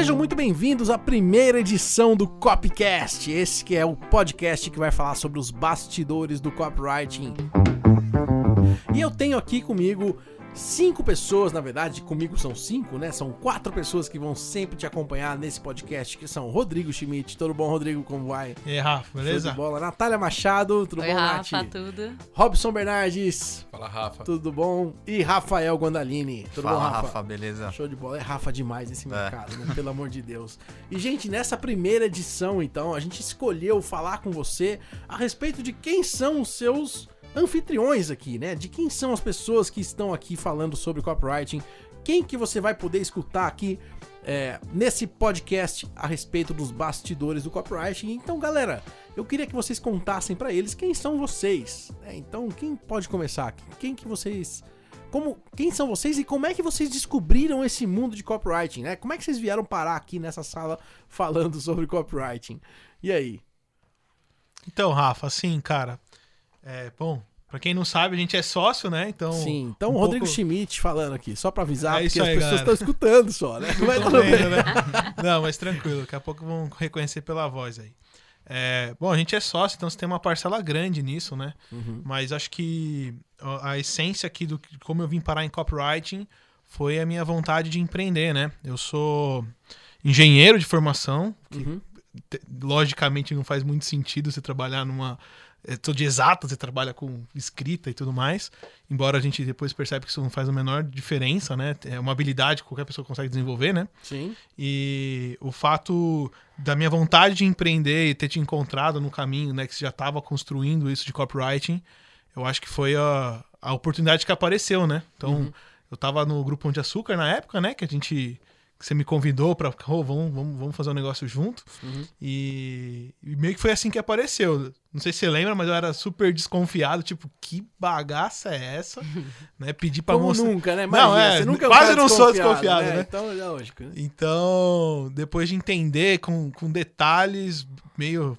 sejam muito bem-vindos à primeira edição do Copcast. Esse que é o podcast que vai falar sobre os bastidores do copywriting. E eu tenho aqui comigo cinco pessoas, na verdade, comigo são cinco, né? São quatro pessoas que vão sempre te acompanhar nesse podcast, que são Rodrigo Schmidt. Tudo bom, Rodrigo? Como vai? E aí, Rafa, Show beleza? de bola. Natália Machado, tudo Oi, bom, Rafa, Nath? tudo? Robson Bernardes, Fala, Rafa. tudo bom? E Rafael Guandalini. Tudo Fala, bom, Rafa? Rafa, beleza? Show de bola, é Rafa demais nesse É. mercado, né? Pelo amor de Deus. E, gente, nessa primeira edição, então, a gente escolheu falar com você a respeito de quem são os seus anfitriões aqui, né? De quem são as pessoas que estão aqui falando sobre copywriting, quem que você vai poder escutar aqui é, nesse podcast a respeito dos bastidores do copywriting. Então, galera, eu queria que vocês contassem pra eles quem são vocês. né? Então, quem pode começar? Quem que vocês como, quem são vocês e como é que vocês descobriram esse mundo de copywriting, né? Como é que vocês vieram parar aqui nessa sala falando sobre copywriting? E aí? Então, Rafa, assim, cara, é, bom, pra quem não sabe, a gente é sócio, né? Então. Sim, então um o Rodrigo pouco- Schmidt falando aqui, só pra avisar, É porque isso as aí, pessoas estão escutando só, né? Bem. vendo, né? Não, mas tranquilo, daqui a pouco vão reconhecer pela voz aí. É, bom, a gente é sócio, então você tem uma parcela grande nisso, né? Uhum. Mas acho que a essência aqui do que- como eu vim parar em copywriting foi a minha vontade de empreender, né? Eu sou engenheiro de formação, Uhum. te- logicamente não faz muito sentido você trabalhar numa. Sou de exato, você trabalha com escrita e tudo mais. Embora a gente depois percebe que isso não faz a menor diferença, né? É uma habilidade que qualquer pessoa consegue desenvolver, né? Sim. E o fato da minha vontade de empreender e ter te encontrado no caminho, né? Que você já estava construindo isso de copywriting, eu acho que foi a, a oportunidade que apareceu, né? Então, Uhum. eu tava no Grupo Pão de Açúcar na época, né? Que a gente. Que você me convidou pra. "Ô, vamos, vamos, vamos fazer um negócio junto. Uhum. E, e meio que foi assim que apareceu. Não sei se você lembra, mas eu era super desconfiado. Tipo, que bagaça é essa? né? Pedi pra Como mostrar. nunca, né? Não, Imagina, é, você nunca é quase não sou desconfiado, né? Então é lógico. né? Então, depois de entender com, com detalhes, meio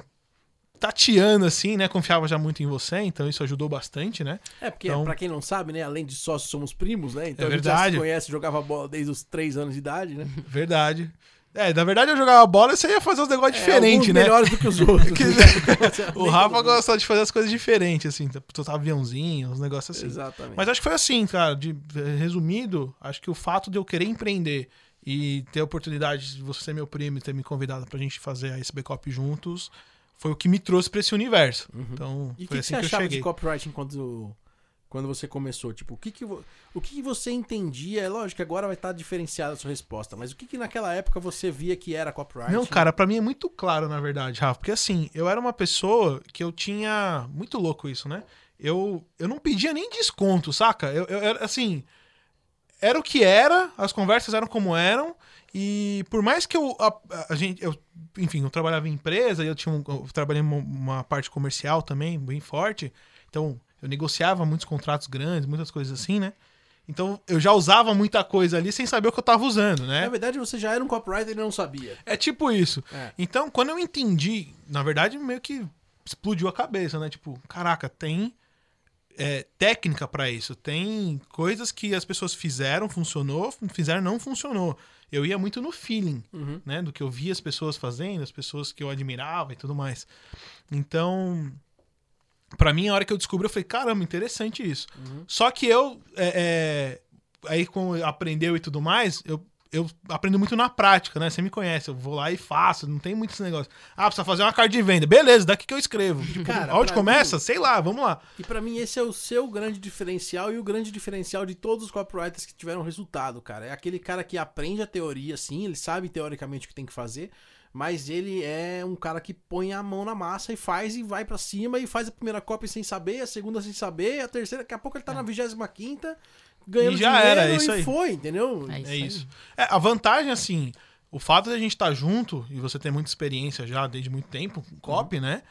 tateando assim, né? Confiava já muito em você, então isso ajudou bastante, né? É, porque Então- pra quem não sabe, né? Além de sócios, somos primos, né? Então É a gente já verdade. se conhece, jogava bola desde os 3 anos de idade, né? Verdade. É, na verdade eu jogava bola e você ia fazer uns negócios É, diferentes, né? melhores do que os outros. Que- né? O Rafa gosta de fazer as coisas diferentes, assim, soltar aviãozinho, uns negócios assim. Exatamente. Mas acho que foi assim, cara. De, resumido, acho que o fato de eu querer empreender e ter a oportunidade de você ser meu primo e ter me convidado pra gente fazer a SB Cop juntos foi o que me trouxe pra esse universo. Então, Uhum. E o que, foi que assim você que, eu achava cheguei. de copywriting quando, quando você começou? Tipo, o que que, o que que você entendia? É lógico que agora vai estar diferenciada a sua resposta, mas o que que naquela época você via que era copywriting? Não, cara, pra mim é muito claro, na verdade, Rafa. Porque assim, eu era uma pessoa que eu tinha. Muito louco isso, né? Eu, eu não pedia nem desconto, saca? Eu, eu era assim. Era o que era, as conversas eram como eram. E por mais que eu. A, a gente. Eu, enfim, eu trabalhava em empresa, e eu tinha um, eu trabalhei uma, parte comercial também, bem forte. Então, eu negociava muitos contratos grandes, muitas coisas assim, né? Então, eu já usava muita coisa ali sem saber o que eu tava usando, né? Na verdade, você já era um copywriter e não sabia. É tipo isso. É. Então, quando eu entendi, na verdade, meio que explodiu a cabeça, né? Tipo, caraca, tem é, técnica pra isso. Tem coisas que as pessoas fizeram, funcionou, fizeram, não funcionou. Eu ia muito no feeling, Uhum. né? Do que eu via as pessoas fazendo, as pessoas que eu admirava e tudo mais. Então, pra mim, a hora que eu descobri, eu falei, caramba, interessante isso. Uhum. Só que eu, é, é, aí como aprendeu e tudo mais, eu, eu aprendo muito na prática, né? Você me conhece, eu vou lá e faço, não tem muito esse negócio. Ah, precisa fazer uma carta de venda. Beleza, daqui que eu escrevo. Tipo, Cara, onde começa? mim- Sei lá, vamos lá. E pra mim esse é o seu grande diferencial e o grande diferencial de todos os copywriters que tiveram resultado, cara. É aquele cara que aprende a teoria, sim, ele sabe teoricamente o que tem que fazer, mas ele é um cara que põe a mão na massa e faz e vai pra cima e faz a primeira cópia sem saber, a segunda sem saber, a terceira, daqui a pouco ele tá na 25 quinta ganhando. E já dinheiro era, é isso e aí. foi, entendeu? É isso É isso. É, a vantagem, assim, o fato de a gente estar junto e você ter muita experiência já desde muito tempo com copy, né?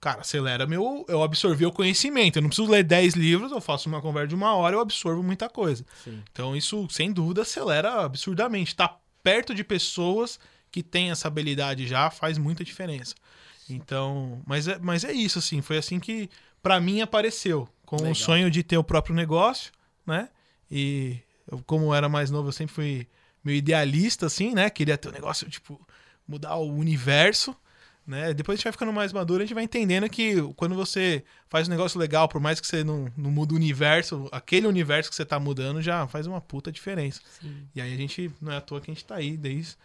Cara, acelera meu. Eu absorvi o conhecimento. Eu não preciso ler 10 livros, eu faço uma conversa de uma hora, eu absorvo muita coisa. Sim. Então, isso, sem dúvida, acelera absurdamente. Tá perto de pessoas que têm essa habilidade já faz muita diferença. Então, mas é, mas é isso, assim. Foi assim que, pra mim, apareceu. Com Legal. o sonho de ter o próprio negócio, né? E eu, como era mais novo, eu sempre fui meio idealista, assim, né? Queria ter um negócio, tipo, mudar o universo, né? Depois a gente vai ficando mais maduro, a gente vai entendendo que quando você faz um negócio legal, por mais que você não, não muda o universo, aquele universo que você tá mudando já faz uma puta diferença. Sim. E aí a gente, não é à toa que a gente tá aí desde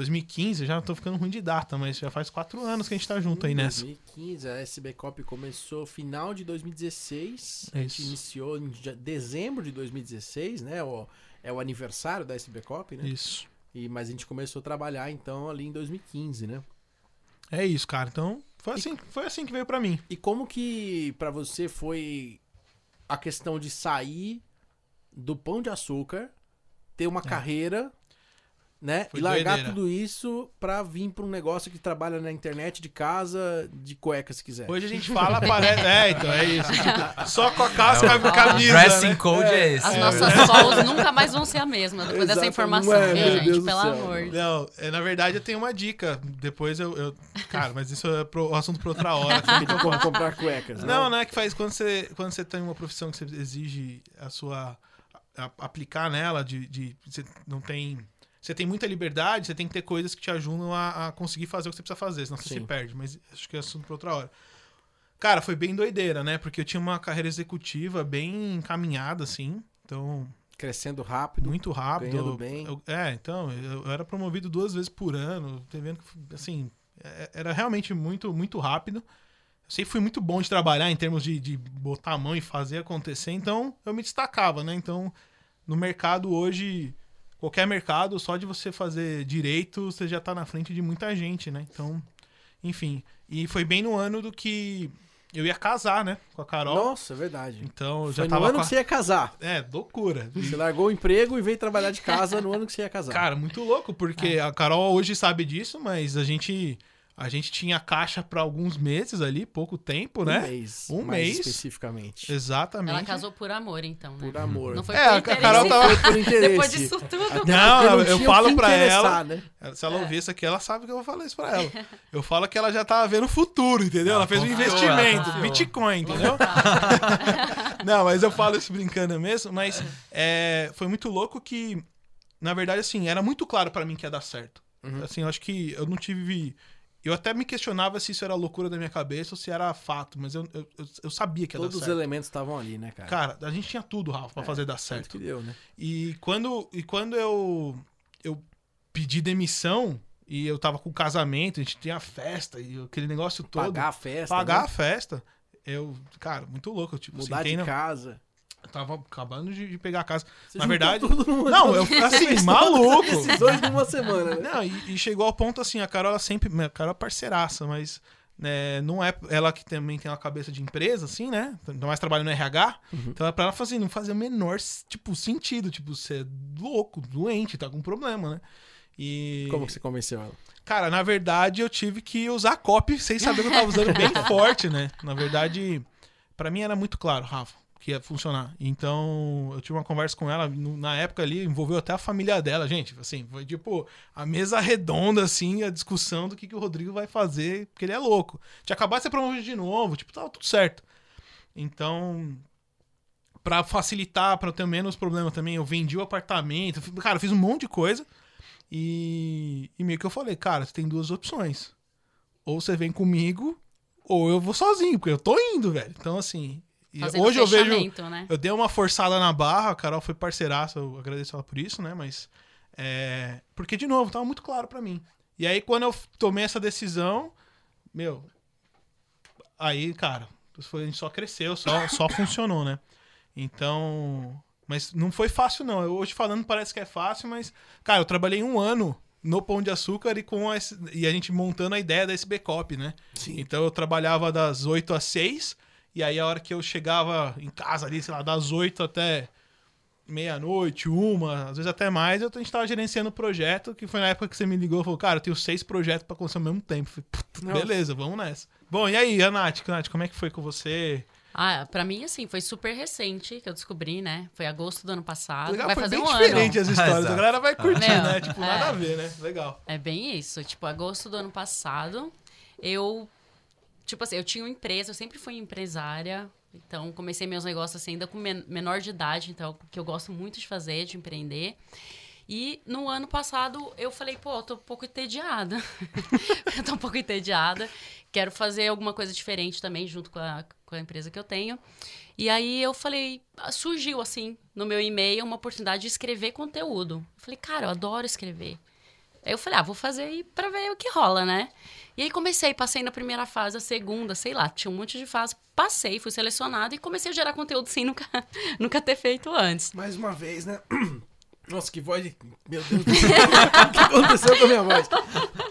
2015, já tô ficando ruim de data, mas já faz quatro anos que a gente tá junto aí nessa. 2015, a SB Cop começou final de 2016. A gente Isso. iniciou em dezembro de 2016, né? O, é o aniversário da SB Cop, né? Isso. E, mas a gente começou a trabalhar então ali em 2015, né? É isso, cara. Então, foi assim, foi assim que veio pra mim. E como que pra você foi a questão de sair do pão de açúcar, ter uma carreira, né? É. Foi e largar doideira. tudo isso pra vir pra um negócio que trabalha na internet de casa, de cueca se quiser. Hoje a gente fala, parece. É, então, é isso. Tipo, só com a casca e a O camisa. dressing né? code é, esse. As nossas solos nunca mais vão ser a mesma depois dessa Exato, informação, não é, gente? Deus Pelo amor. Não, é, na verdade eu tenho uma dica. Depois eu. eu- cara, mas isso é pro, assunto pra outra hora. Tem como comprar cuecas, né? Não, não é que faz quando você, quando você tem uma profissão que você exige a sua. a- aplicar nela, de, de. Você não tem. Você tem muita liberdade, você tem que ter coisas que te ajudam a, a conseguir fazer o que você precisa fazer, senão você Sim. se perde. Mas acho que é assunto pra outra hora. Cara, foi bem doideira, né? Porque eu tinha uma carreira executiva bem encaminhada, assim. Então, Crescendo rápido. muito rápido. ganhando bem. Eu- é, então, eu, eu era promovido duas vezes por ano. Tô vendo que, assim, é- era realmente muito, muito rápido. Eu sempre fui muito bom de trabalhar em termos de, de botar a mão e fazer acontecer, então eu me destacava, né? Então, no mercado hoje, qualquer mercado, só de você fazer direito, você já tá na frente de muita gente, né? Então, enfim. E foi bem no ano do que eu ia casar, né? Com a Carol. Nossa, é verdade. Então, eu já Foi no tava ano com a... que você ia casar. É, loucura. Você largou o emprego e veio trabalhar de casa no ano que você ia casar. Cara, muito louco, porque a Carol hoje sabe disso, mas a gente a gente tinha caixa pra alguns meses ali, pouco tempo, um né? mês. Um mais mês. especificamente. Exatamente. Ela casou por amor, então, né? Por amor. Não foi É, por a interesse. Carol tava- por interesse. Depois disso tudo. Não, eu tinha falo o que pra interessar, né? Se ela ouvir isso aqui, ela sabe que eu vou falar isso pra ela. Eu falo que ela já tava vendo o futuro, entendeu? Ela fez um investimento, ela. Bitcoin, entendeu? Não, mas eu falo isso brincando mesmo, mas é, foi muito louco que, na verdade, assim, era muito claro pra mim que ia dar certo. Uhum. Assim, eu acho que eu não tive. Eu até me questionava se isso era loucura da minha cabeça ou se era fato, mas eu, eu, eu- sabia que ia Todos dar os certo. elementos estavam ali, né, cara? Cara, a gente tinha tudo, Rafa, pra fazer dar Tanto certo. que deu, né? E quando, e quando eu, eu pedi demissão e eu tava com casamento, a gente tinha festa e aquele negócio todo. Pagar a festa. pagar né? a festa. Eu, cara, muito louco. Eu, tipo, Mudar de na- casa. Eu tava acabando de, de pegar a casa. Você Na verdade. Não, eu assim, maluco. Dois numa semana, né? Não, e, e chegou ao ponto assim, a Carol ela sempre. A Carol é parceiraça, mas. né, não é ela que também tem uma cabeça de empresa, assim, né? Ainda mais trabalha no RH. Então é pra ela fazer, não fazer o menor, tipo, sentido. Tipo, você é louco, doente, tá com problema, né? E. Como que você convenceu ela? Cara, na verdade, eu tive que usar copy sem saber que eu tava usando bem forte, né? Na verdade, pra mim era muito claro, Rafa, que ia funcionar. Então, eu tive uma conversa com ela, na época ali, envolveu até a família dela, gente. Assim, foi tipo a mesa redonda, assim, a discussão do que, que o Rodrigo vai fazer, porque ele é louco. Tinha acabado de ser promovido de novo, tipo, tava tudo certo. Então, pra facilitar, eu ter menos problema também, eu vendi o apartamento, cara, fiz um monte de coisa. E, e meio que eu falei, cara, você tem duas opções. Ou você vem comigo, ou eu vou sozinho, porque eu tô indo, velho. Então, assim. E Fazendo hoje eu vejo. né? Eu dei uma forçada na barra, a Carol foi parceiraça, eu agradeço ela por isso, né? Mas. É, porque, de novo, tava muito claro pra mim. E aí, quando eu tomei essa decisão, meu. Aí, cara, foi, a gente só cresceu, só, só funcionou, né? Então. Mas não foi fácil, não. Eu, hoje falando parece que é fácil, mas. Cara, eu trabalhei um ano no Pão de Açúcar e, com a, e a gente montando a ideia da SB Cop, né? Sim. Então eu trabalhava das 8 às 6, e aí a hora que eu chegava em casa ali, sei lá, das 8 até meia-noite, uma, às vezes até mais, eu, a gente tava gerenciando o projeto, que foi na época que você me ligou e falou, cara, eu tenho seis projetos pra acontecer ao mesmo tempo. Falei, "Puta, Nossa. beleza, vamos nessa. Bom, e aí, a Nath, Nath, como é que foi com você? Ah, pra mim, assim, foi super recente que eu descobri, né? Foi agosto do ano passado. Legal, Vai foi fazer bem um diferente ano. as histórias, Exato. a galera vai curtir, Meu, né? Tipo, nada é. a ver, né? Legal. É bem isso. Tipo, agosto do ano passado, eu. Tipo assim, eu tinha uma empresa, eu sempre fui empresária. Então, comecei meus negócios assim, ainda com men- menor de idade, então, que eu gosto muito de fazer, de empreender. E no ano passado eu falei, pô, eu tô um pouco entediada. eu tô um pouco entediada. Quero fazer alguma coisa diferente também, junto com a, com a empresa que eu tenho. E aí eu falei, surgiu assim, no meu e-mail, uma oportunidade de escrever conteúdo. Eu falei, cara, eu adoro escrever. Aí eu falei, ah, vou fazer aí pra ver o que rola, né? E aí comecei, passei na primeira fase, a segunda, sei lá, tinha um monte de fase. Passei, fui selecionado e comecei a gerar conteúdo sem nunca, nunca ter feito antes. Mais uma vez, né? Nossa, que voz de. Meu Deus do céu. o que aconteceu com a minha voz?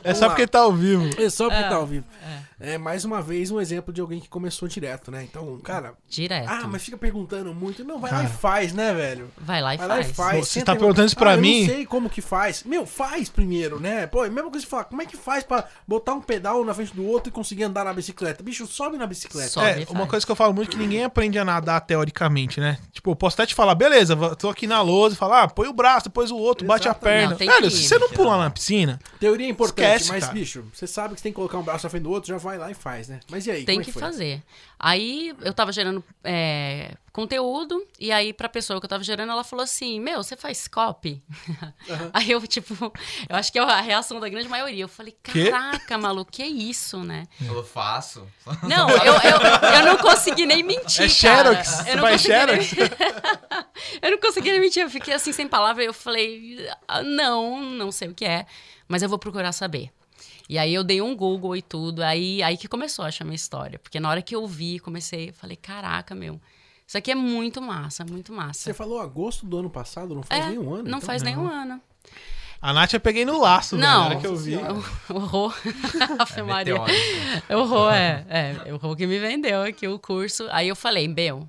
É só porque tá ao vivo. É só porque tá ao vivo. É. mais uma vez um exemplo de alguém que começou direto, né? Então, cara. Direto. Ah, mas fica perguntando muito. Não, vai Cara. lá e faz, né, velho? Vai lá e Vai faz. lá e faz. Você tá perguntando isso pra ah, mim? Eu não sei como que faz. Meu, faz primeiro, né? Pô, é a mesma coisa de falar, como é que faz pra botar um pedal na frente do outro e conseguir andar na bicicleta? Bicho, sobe na bicicleta. Sobe. É, e uma coisa que eu falo muito é que ninguém aprende a nadar teoricamente, né? Tipo, eu posso até te falar, beleza, tô aqui na lousa e falar, ah, põe o braço, depois o outro, bate a Exatamente. perna. Não, tem Velho, se você não pular na piscina, Teoria é importante, Esquece, mas, cara. bicho, você sabe que você tem que colocar um braço na frente do outro, já vai lá e faz, né? Mas e aí? Tem como é que foi? fazer. Aí eu tava gerando é, conteúdo, e aí pra pessoa que eu tava gerando, ela falou assim: Meu, você faz copy? Aí eu, tipo, eu acho que é a reação da grande maioria. Eu falei? Caraca, maluco, que isso, né? Eu faço. Não, eu, eu, eu não consegui nem mentir. É cara. Xerox? Eu não Faz consegui nem- Xerox? eu não consegui nem mentir. Eu fiquei assim, sem palavra. Eu falei, "Ah, não, não sei o que é, mas eu vou procurar saber. E aí eu dei um Google e tudo. Aí, aí que começou a achar minha história. Porque na hora que eu vi, comecei, falei, caraca, meu. Isso aqui é muito massa, muito massa. Você falou agosto do ano passado, não faz É, nenhum ano. Não então? faz nenhum ano. a Nath eu peguei no laço, Não. na hora que eu vi. O Rô. Ave Maria. O Rô, é, é. O Rô que me vendeu aqui o curso. Aí eu falei, meu,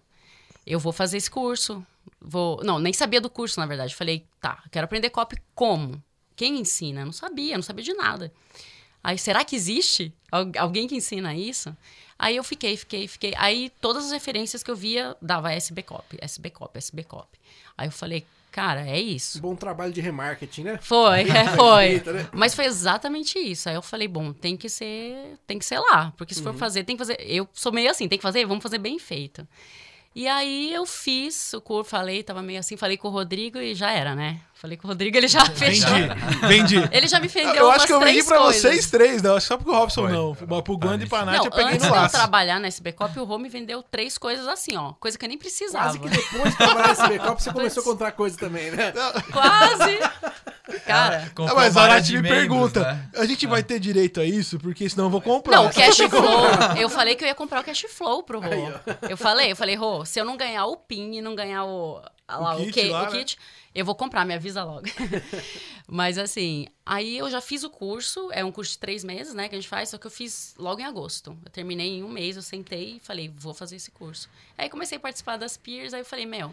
eu vou fazer esse curso. Vou... Não, nem sabia do curso, na verdade. Falei, tá, quero aprender copy como? Quem ensina? Eu não sabia, não sabia de nada. Aí, será que existe al- alguém que ensina isso? Aí eu fiquei, fiquei, fiquei. Aí todas as referências que eu via dava SB Copy, SB Copy, SB Copy. Aí eu falei, cara, é isso. Bom trabalho de remarketing, né? Foi, é, foi. né? Mas foi exatamente isso. Aí eu falei, bom, tem que ser, tem que ser lá, porque Uhum. se for fazer, tem que fazer. Eu sou meio assim, tem que fazer, vamos fazer bem feito. E aí eu fiz o curso, falei, tava meio assim, falei com o Rodrigo e já era, né? Falei com o Rodrigo, ele já fechou. Vendi, vendi. Ele já me vendeu Eu acho que eu vendi pra coisas. vocês três, não. Acho que só pro Robson Foi. não. Mas pro Gandhi e pra Nath Não, eu peguei antes no de eu laço. trabalhar na SBCop, o Rô me vendeu três coisas assim, ó. Coisa que eu nem precisava. Quase que depois de trabalhar nesse backup, você começou a contar coisa também, né? Quase! Cara. Ah, mas a Nath me membros, pergunta, né? a gente vai ter direito a isso? Porque senão eu vou comprar. Não, o Cash Flow. Eu falei que eu ia comprar o Cash Flow pro Rô. Aí, Eu falei, eu falei, Rô, se eu não ganhar o PIN e não ganhar o, ah lá, o, kit que- lá, o né? Eu vou comprar, me avisa logo. Mas assim, aí eu já fiz o curso, é um curso de três meses, né, que a gente faz, só que eu fiz logo em agosto. Eu terminei em um mês, eu sentei e falei, vou fazer esse curso. Aí comecei a participar das peers, aí eu falei, meu,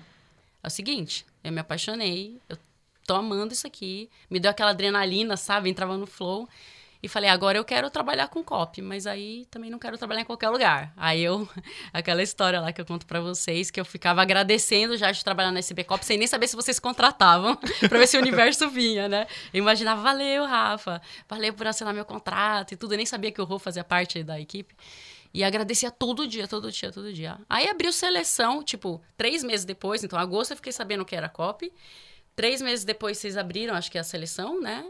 é o seguinte, eu me apaixonei, eu tô amando isso aqui, me deu aquela adrenalina, sabe, entrava no flow. E falei, agora eu quero trabalhar com copy, mas aí também não quero trabalhar em qualquer lugar. Aí eu, aquela história lá que eu conto pra vocês, que eu ficava agradecendo já de trabalhar na SB Copy, sem nem saber se vocês contratavam, pra ver se o universo vinha, né? Eu imaginava, valeu, Rafa, valeu por assinar meu contrato e tudo. Eu nem sabia que o Rô fazia parte da equipe. E agradecia todo dia, todo dia, todo dia. Aí abriu seleção, tipo, três meses depois, então agosto eu fiquei sabendo que era copy. Três meses depois vocês abriram, acho que a seleção, né?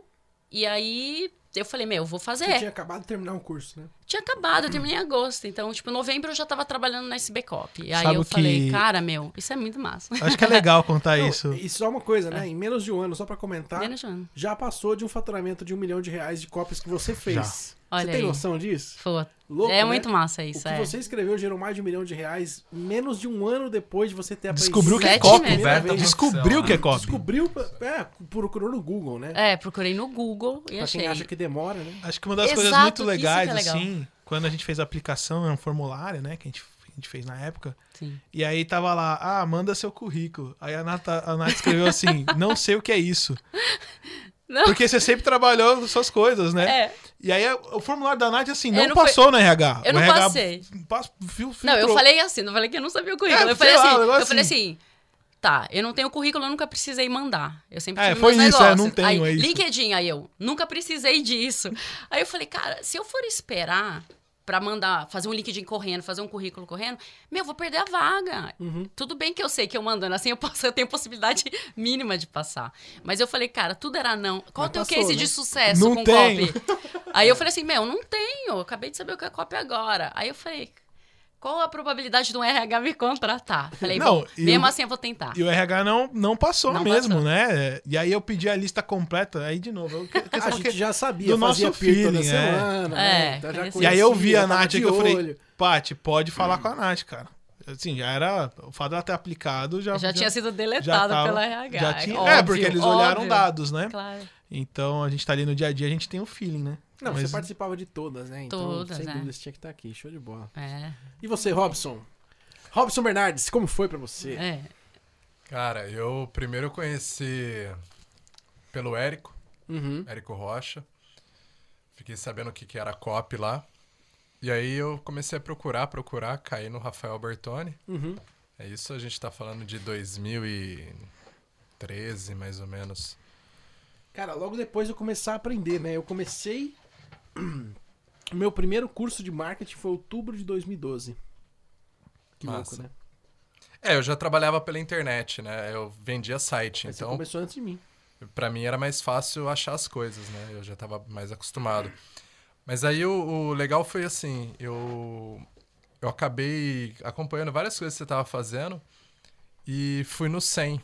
E aí eu falei, meu, eu vou fazer. Você tinha acabado de terminar um curso, né? Tinha acabado, eu terminei em agosto. Então, tipo, em novembro eu já tava trabalhando na SB Cop. E aí Sabe eu o que- falei, cara, meu, isso é muito massa. Acho que é legal contar Não, isso. E só uma coisa, né? Em menos de um ano, só pra comentar, Menos de um ano. já passou de um faturamento de um milhão de reais de cópias que você fez. Já. Você Olha tem aí. noção disso? Pô, Louco, é né? muito massa O isso, que é. você escreveu gerou mais de um milhão de reais menos de um ano depois de você ter aprendido. Descobriu que é copy. Descoberta vez. Descobriu que é copy. Descobriu, é, procurou no Google, né? É, procurei no Google e pra achei. quem acha que demora, né? Acho que uma das Exato, coisas muito é legais, legal. assim, quando a gente fez a aplicação, é um formulário, né, que a gente, a gente fez na época. Sim. E aí tava lá, ah, manda seu currículo. Aí a Nath, a Nath escreveu assim, não sei o que é isso. Não. Porque você sempre trabalhou suas coisas, né? É. E aí o formulário da Nath, assim, Eu não, não passou no RH. Eu O não RH passei. pas- fil- Não, eu falei assim, não falei que eu não sabia o currículo. É, eu falei lá, assim, um negócio eu falei assim. Tá, eu não tenho currículo, eu nunca precisei mandar. Eu sempre É, tive foi isso, é, negócios. não tenho, aí, é isso. LinkedIn, aí eu, nunca precisei disso. Aí eu falei, cara, se eu for esperar pra mandar, fazer um LinkedIn correndo, fazer um currículo correndo, meu, vou perder a vaga. Uhum. Tudo bem que eu sei que eu mandando assim, eu, posso, eu tenho possibilidade mínima de passar. Mas eu falei, cara, tudo era não. Qual o teu passou, case né? de sucesso Não com tenho. copy? Aí eu falei assim, meu, não tenho. Acabei de saber o que é copy agora. Aí eu falei, qual a probabilidade de um RH me contratar? Falei, Não, bom, e mesmo o- assim eu vou tentar. E o RH não, não passou Não mesmo, passou. né? E aí eu pedi a lista completa, aí de novo. Eu, que- que- A gente já sabia, do fazia nosso feeling, é. semana, né? É, Então já conhecia. E aí eu vi a Nath aqui, eu falei. Paty, pode falar com a Nath, cara. Assim, já era. O fato dela ter aplicado já. Já, tinha sido já deletada tava- pela RH. Já tinha, é, óbvio, porque eles olharam óbvio. dados, né? Claro. Então a gente tá ali no dia a dia, a gente tem um feeling, né? Não, Mas- você participava de todas, né? Então, Todas, sem é. dúvida, você tinha que estar aqui. Show de bola. É, E você, Robson? Robson Bernardes, como foi pra você? é. Cara, eu primeiro conheci pelo Érico, Uhum. Érico Rocha. Fiquei sabendo o que, que era copy lá. E aí eu comecei a procurar, procurar, caí no Rafael Bertoni. Uhum. É isso, a gente tá falando de 2013, mais ou menos. Cara, logo depois eu começar a aprender, né? Eu comecei. Meu primeiro curso de marketing foi outubro de 2012. Que Massa. louco, né? É, eu já trabalhava pela internet, né? Eu vendia site, Mas você então começou antes de mim. Pra mim era mais fácil achar as coisas, né? Eu já tava mais acostumado. Mas aí o, o legal foi assim, eu eu acabei acompanhando várias coisas que você tava fazendo e fui no 100 que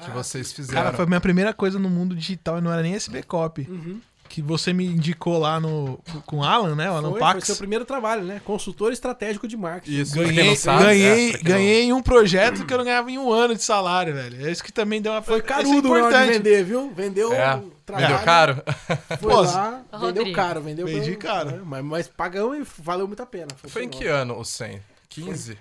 Ah, vocês fizeram. Cara, foi a minha primeira coisa no mundo digital e não era nem SB Copy. Uhum. Que você me indicou lá no, com o Alan, né? O Alan Foi, foi Pax. seu primeiro trabalho, né? Consultor estratégico de marketing. Isso, Ganhei, não sabe, ganhei, é, não- ganhei em um projeto que eu não ganhava em um ano de salário, velho. É isso que também deu uma Foi é carudo de importante. vender, viu? Vendeu É, o trabalho. vendeu caro? Foi Pô, lá, vendeu caro, vendeu Vendi pelo- caro. né? Mas, mas pagamos e valeu muito a pena. Foi em funcionou. que ano o 100? 15?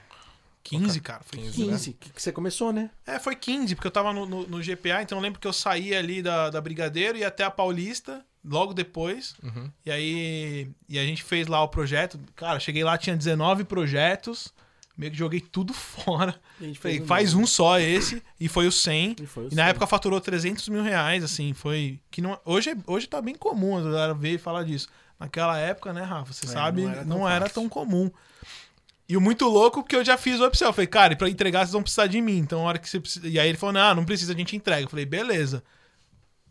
15, cara. Foi 15, 15, que, que você começou, né? É, foi 15, porque eu tava no, no, no GPA, então eu lembro que eu saí ali da, da Brigadeiro e ia até a Paulista, logo depois. Uhum. E aí e a gente fez lá o projeto. Cara, cheguei lá, tinha 19 projetos. Meio que joguei tudo fora. Falei, um faz novo. um só esse. E foi o 100. E foi o E na 100. época faturou 300 mil reais, assim, foi... que não Hoje, é- hoje tá bem comum a galera ver e falar disso. Naquela época, né, Rafa, você É, sabe, não não era era, tão tão, fácil. comum. E o muito louco, porque eu já fiz o upsell. Eu falei, cara, e pra entregar vocês vão precisar de mim. Então, a hora que você precisa... E aí ele falou, não, não precisa, a gente entrega. Eu falei, beleza.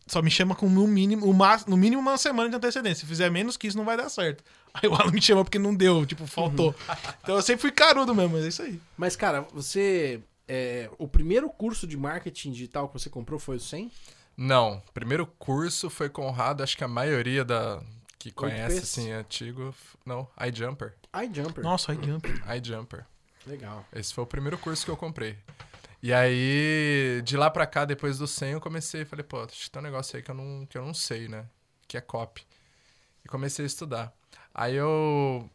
Só me chama com no mínimo, no mínimo uma semana de antecedência. Se fizer menos que isso, não vai dar certo. Aí o Alan me chamou porque não deu, tipo, faltou. Então eu sempre fui carudo mesmo, mas é isso aí. Mas, cara, você. é, o primeiro curso de marketing digital que você comprou foi o 100? Não, primeiro curso foi com o Conrado, acho que a maioria da que conhece 8Ps? assim antigo, não, iJumper, iJumper. Nossa, jump. iJumper. Legal. Esse foi o primeiro curso que eu comprei. E aí, de lá pra cá, depois do 100, eu comecei, falei, pô, acho que tem um negócio aí que eu não, que eu não sei, né? Que é copy. E comecei a estudar. Aí eu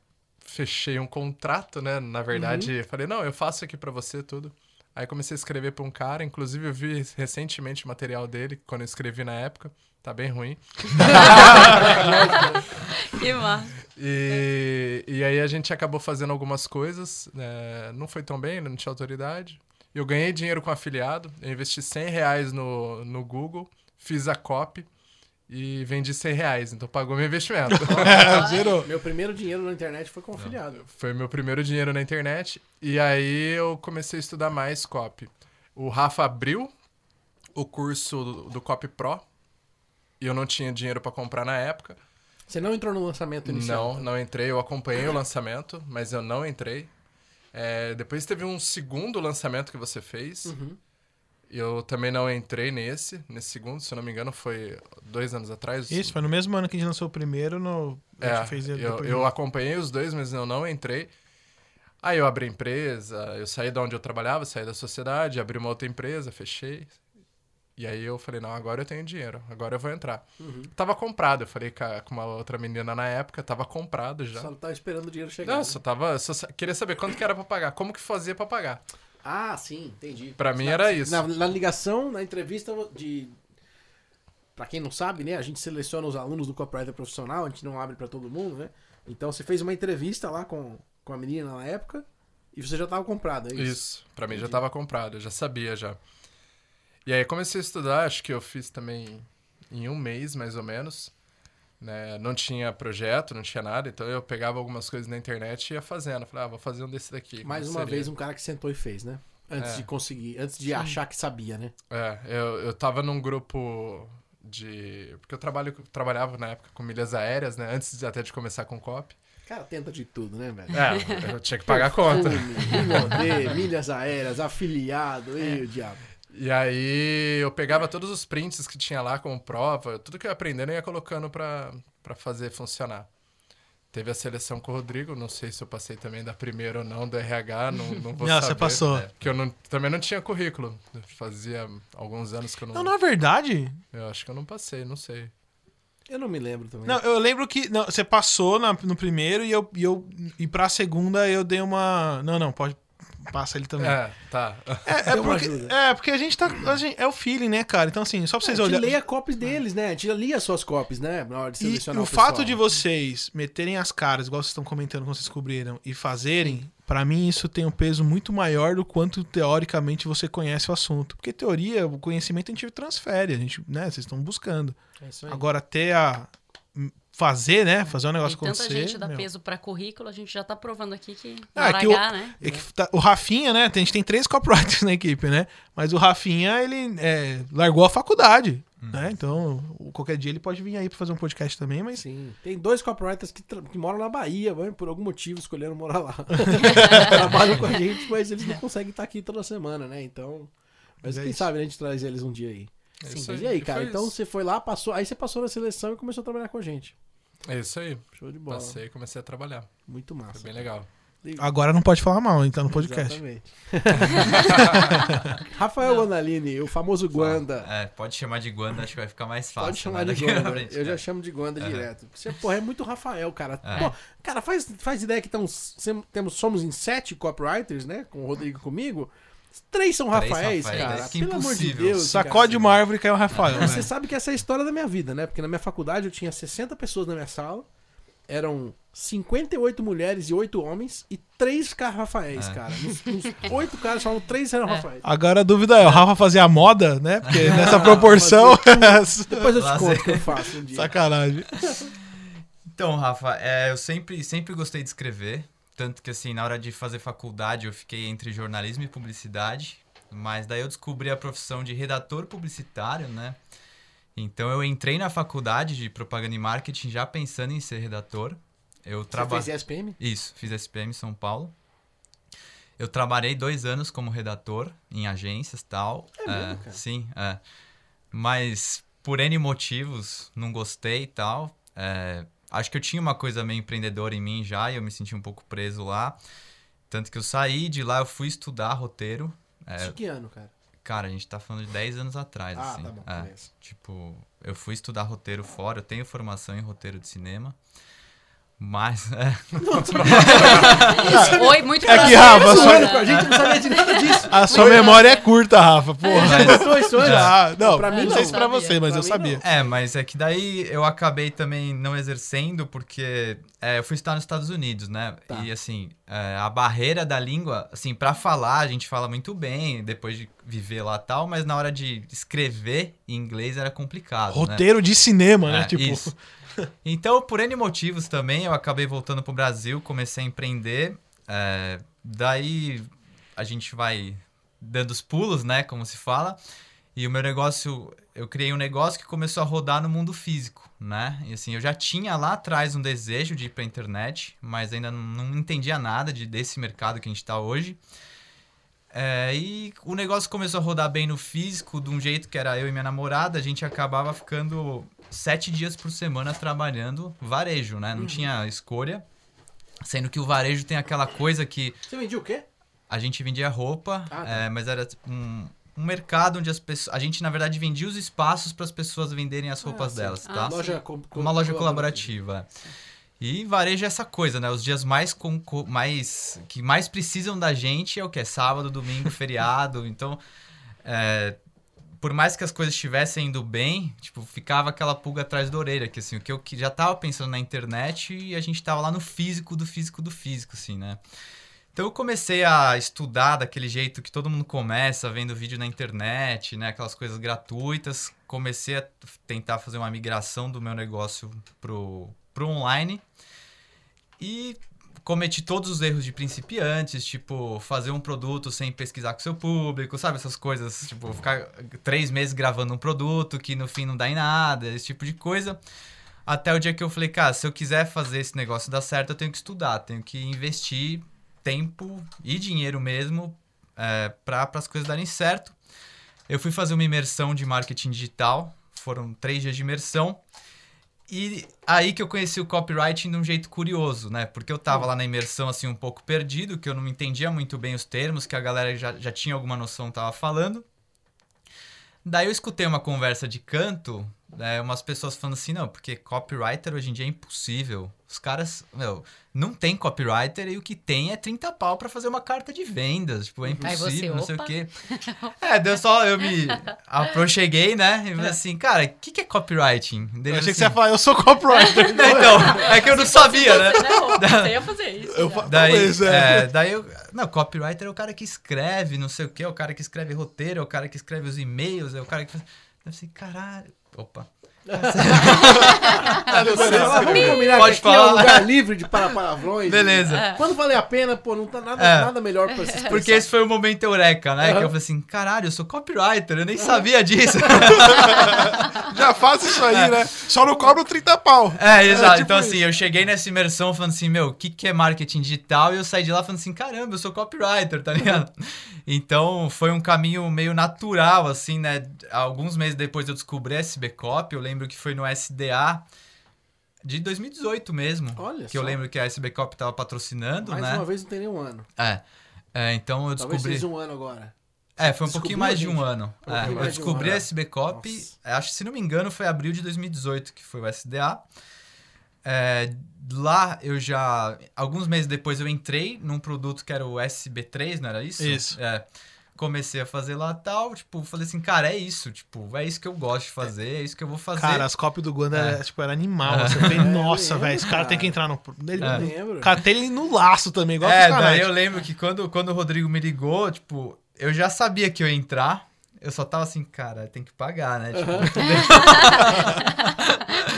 fechei um contrato, né? Na verdade, falei, não, eu faço aqui pra você tudo. Aí comecei a escrever pra um cara, inclusive eu vi recentemente o material dele, quando eu escrevi na época. Tá bem ruim. Que massa. E, e aí a gente acabou fazendo algumas coisas, né? não foi tão bem, não tinha autoridade. Eu ganhei dinheiro com afiliado, eu investi 100 reais no, no Google, fiz a copy e vendi 100 reais, então pagou meu investimento. Meu primeiro dinheiro na internet foi com afiliado. foi meu primeiro dinheiro na internet e aí eu comecei a estudar mais copy. O Rafa abriu o curso do, do Copy Pro e eu não tinha dinheiro para comprar na época. Você não entrou no lançamento inicial? Não, não entrei. Eu acompanhei o lançamento, mas eu não entrei. É, depois teve um segundo lançamento que você fez. Uhum. Eu também não entrei nesse. Nesse segundo, se eu não me engano, foi dois anos atrás. Isso, foi no mesmo ano que a gente lançou o primeiro, no... a É, gente fez ele eu, depois. eu acompanhei os dois, mas eu não entrei. Aí eu abri a empresa, eu saí de onde eu trabalhava, saí da sociedade, abri uma outra empresa, fechei. E aí eu falei, não, agora eu tenho dinheiro, agora eu vou entrar. Uhum. Tava comprado, eu falei com, uma outra menina na época, tava comprado já. Só tava esperando o dinheiro chegar. Não, né? só tava. Só queria saber quanto que era pra pagar, como que fazia pra pagar. Ah, sim, entendi. Pra mim Na- era isso. Na, na ligação, na entrevista de. Pra quem não sabe, né? A gente seleciona os alunos do copywriter profissional, a gente não abre pra todo mundo, né? Então você fez uma entrevista lá com, com a menina na época e você já tava comprado, é isso? Isso, pra mim já tava comprado, eu já sabia já. E aí comecei a estudar, acho que eu fiz também em um mês, mais ou menos. Né? Não tinha projeto, não tinha nada, então eu pegava algumas coisas na internet e ia fazendo. Falei, ah, vou fazer um desse daqui. Mais uma seria? vez, um cara que sentou e fez, né? Antes É. de conseguir, antes de achar que sabia, né? É, eu, eu tava num grupo de. Porque eu trabalho, trabalhava na época com milhas aéreas, né? Antes de- até de começar com COP. Cara, tenta de tudo, né, velho? É, eu tinha que pagar a conta. Milhas aéreas, afiliado, e o diabo. E aí eu pegava todos os prints que tinha lá como prova, tudo que eu ia aprendendo eu ia colocando pra, pra fazer funcionar. Teve a seleção com o Rodrigo, não sei se eu passei também da primeira ou não, do RH, não, não vou Não, saber. você passou. É, Porque eu não, também não tinha currículo. Fazia alguns anos que eu não... Não, na verdade. Eu acho que eu não passei, não sei. Eu não me lembro também. Não, eu lembro que. Não, você passou na- no primeiro e eu, e eu. E pra segunda eu dei uma. Não, não, pode. Passa ele também. É, tá. É, é uma porque, é, porque a gente tá. a gente- é o feeling, né, cara? Então, assim, só pra vocês a gente olharem. lê a copies deles, né? A gente lia suas copies, né? Na hora de E selecionar o o, pessoal. fato de vocês meterem as caras, igual vocês estão comentando quando vocês descobriram, e fazerem, pra mim isso tem um peso muito maior do quanto teoricamente você conhece o assunto. Porque teoria, o conhecimento a gente transfere, a gente, né, vocês estão buscando. É isso aí. Agora até a fazer, né, fazer um negócio E tanta acontecer. gente dá meu. peso pra currículo, a gente já tá provando aqui que Ah, na que o- H, né? É que tá- o Rafinha, né? A gente tem três copywriters na equipe, né? Mas o Rafinha, ele é, largou a faculdade, né? Então, qualquer dia ele pode vir aí pra fazer um podcast também, mas... Sim. Tem dois copywriters que, que moram na Bahia, por algum motivo escolheram morar lá. Trabalham com a gente, mas eles não conseguem estar aqui toda semana, né? Então. Mas É quem isso. sabe a gente traz eles um dia aí. É Sim, isso mas aí. e aí, cara? Então isso. você foi lá, passou. Aí você passou na seleção e começou a trabalhar com a gente. É isso aí. Show de bola. Passei e comecei a trabalhar. Muito massa. Foi bem legal. Agora não pode falar mal, então no podcast. Exatamente. Rafael Gondalini, o famoso Guanda. É, pode chamar de Guanda, acho que vai ficar mais fácil. Pode chamar né, de Guanda. frente, Eu já é. chamo de Guanda Aham. direto. Você, porra, é muito Rafael, cara. É. Pô, cara, faz, faz ideia que tão, temos, somos em sete copywriters, né? Com o Rodrigo e comigo. Três são Três Rafaéis, Rafaéis, cara. é que Pelo amor de impossível. Deus. Sacode cara. uma árvore e caiu o Rafael, né? Você sabe que essa é a história da minha vida, né? Porque na minha faculdade eu tinha 60 pessoas na minha sala. Eram 58 mulheres e 8 homens e 3 caras Rafaéis, É. cara. Nos, nos 8 caras, só 3 eram É. Rafaéis. Agora a dúvida é, o Rafa fazia a moda, né? Porque nessa proporção... Depois eu te conto o que eu faço um dia. Sacanagem. Então, Rafa, é, eu sempre, sempre gostei de escrever. Tanto que, assim, na hora de fazer faculdade, eu fiquei entre jornalismo e publicidade. Mas daí eu descobri a profissão de redator publicitário, né? Então eu entrei na faculdade de propaganda e marketing já pensando em ser redator. Eu Você trabalho. fez ESPM? Isso, fiz SPM em São Paulo. Eu trabalhei dois anos como redator em agências e tal. É mesmo, cara? Sim, é. Mas por N motivos, não gostei e tal. É, acho que eu tinha uma coisa meio empreendedora em mim já e eu me senti um pouco preso lá. Tanto que eu saí de lá, eu fui estudar roteiro. É, Isso que ano, cara? cara, a gente tá falando de 10 anos atrás, Ah, assim. tá bom, É. beleza. Tipo, eu fui estudar roteiro fora, eu tenho formação em roteiro de cinema. Mas, é, Oi, muito É que, prazer. Rafa, Tá só- zoando com a gente, não sabia de nada disso. A sua memória é curta, Rafa, porra. Já contou isso antes? Já, não, Pra mim não não. sei se pra você, mas Pra eu sabia. É, mas é que daí eu acabei também não exercendo, porque é, eu fui estudar nos Estados Unidos, né? Tá. E assim, é, a barreira da língua, assim, pra falar, a gente fala muito bem, depois de viver lá e tal, mas na hora de escrever em inglês era complicado. né? Roteiro de cinema, né? É, Tipo, isso. Então, por N motivos também, eu acabei voltando pro Brasil, comecei a empreender. é, daí a gente vai dando os pulos, né? Como se fala. E o meu negócio, eu criei um negócio que começou a rodar no mundo físico, né? E assim, eu já tinha lá atrás um desejo de ir pra internet, mas ainda não, entendia nada de, desse mercado que a gente tá hoje. É, e o negócio começou a rodar bem no físico, de um jeito que era eu e minha namorada, a gente acabava ficando sete dias por semana trabalhando varejo, né? Não tinha escolha. Sendo que o varejo tem aquela coisa que Você vendia o quê? a gente vendia roupa, Ah, tá. é, mas era tipo, um, um mercado onde as pessoas. A gente, na verdade, vendia os espaços para as pessoas venderem as roupas sim. delas, Ah, tá? Loja co- Uma loja colaborativa. E varejo é essa coisa, né? Os dias mais, mais que mais precisam da gente é o que? É sábado, domingo, feriado. Então, é, por mais que as coisas estivessem indo bem, tipo, ficava aquela pulga atrás da orelha, que assim, o que eu já tava pensando na internet e a gente tava lá no físico do físico do físico, assim, né? Então eu comecei a estudar daquele jeito que todo mundo começa, vendo vídeo na internet, né? Aquelas coisas gratuitas. Comecei a tentar fazer uma migração do meu negócio pro, pro online. E cometi todos os erros de principiantes, tipo, fazer um produto sem pesquisar com seu público, sabe? Essas coisas, tipo, ficar três meses gravando um produto que no fim não dá em nada, esse tipo de coisa. Até o dia que eu falei, cara, se eu quiser fazer esse negócio dar certo, eu tenho que estudar, tenho que investir tempo e dinheiro mesmo é, para as coisas darem certo. Eu fui fazer uma imersão de marketing digital, foram três dias de imersão. E aí que eu conheci o copywriting de um jeito curioso, né? Porque eu tava lá na imersão, assim, um pouco perdido, que eu não entendia muito bem os termos, que a galera já, já tinha alguma noção, tava falando. Daí eu escutei uma conversa de canto, né, umas pessoas falando assim, não, porque copywriter hoje em dia é impossível. Os caras, meu, não tem copywriter e o que tem é 30 pau pra fazer uma carta de vendas. Tipo, é Aí você, impossível, não sei o opa. quê. É, deu só, eu me aproxeguei, né? E falei assim, cara, o que, que é copywriting? Eu achei que assim, você ia falar, eu sou copywriter. Então, é que eu não sabia, né? Você ia fazer isso. Eu já. fa- Daí, Talvez, é. é, daí eu. Não, copywriter é o cara que escreve, não sei o que, é o cara que escreve roteiro, é o cara que escreve os e-mails, é o cara que faz. Eu assim, caralho. Opa. Vamos combinar Pode que aqui é um falar. lugar livre de para palavrões. Beleza. É. Quando valer a pena, pô, não tá nada, É. nada melhor pra se expressar. Porque esse foi o momento eureka, né? Que Aham. eu falei assim, caralho, eu sou copywriter, eu nem sabia disso. Já faz isso aí, né? Só não cobra o 30 pau. É, exato. tipo então, isso. assim, eu cheguei nessa imersão falando assim, meu, o que, que é marketing digital? E eu saí de lá falando assim, caramba, eu sou copywriter, tá ligado? então, foi um caminho meio natural, assim, né? Alguns meses depois eu descobri SB Copy, eu lembro que foi no SDA de 2018 mesmo. Olha Que eu só. lembro que a SB Copy tava patrocinando, Mais né? uma vez não tem nenhum ano. É. É, então eu Talvez descobri. seja um ano agora. É, foi um Descobriu pouquinho mais de um ano. Um É, eu mais de um descobri ano. a SB Nossa. acho que se não me engano foi abril de 2018 que foi o SDA. É, lá eu já, alguns meses depois eu entrei num produto que era o SB3, não era isso? Isso. É. Comecei a fazer lá tal, tipo, falei assim, cara, é isso, tipo, é isso que eu gosto de fazer, é isso que eu vou fazer. Cara, as cópias do Guanda É. era, tipo, era animal. É. Você vê, eu nossa, velho, esse cara tem que entrar no. Ele, É. Lembro. Cara, tem ele no laço também, igual é, daí canais. eu lembro que quando, quando o Rodrigo me ligou, tipo, eu já sabia que eu ia entrar, eu só tava assim, cara, tem que pagar, né? Tipo,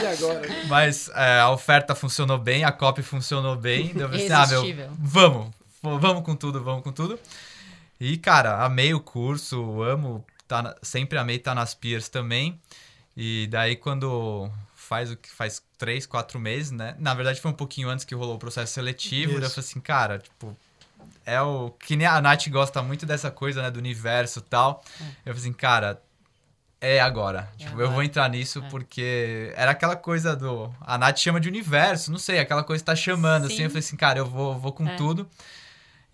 E agora? Mas é, a oferta funcionou bem, a copy funcionou bem. Daí eu falei assim, ah, meu, vamos, vamos com tudo, vamos com tudo. E, cara, amei o curso, amo, tá sempre amei estar nas peers também. E daí quando faz o que faz três, quatro meses, né? Na verdade foi um pouquinho antes que rolou o processo seletivo. daí Eu falei assim, cara, tipo, é o que nem a Nath gosta muito dessa coisa, né, do universo e tal. Eu falei assim, cara, é agora. tipo, eu agora. vou entrar nisso É. porque era aquela coisa do. A Nath chama de universo, não sei, aquela coisa que tá chamando, assim. Sim. Eu falei assim, cara, eu vou, vou com É. tudo.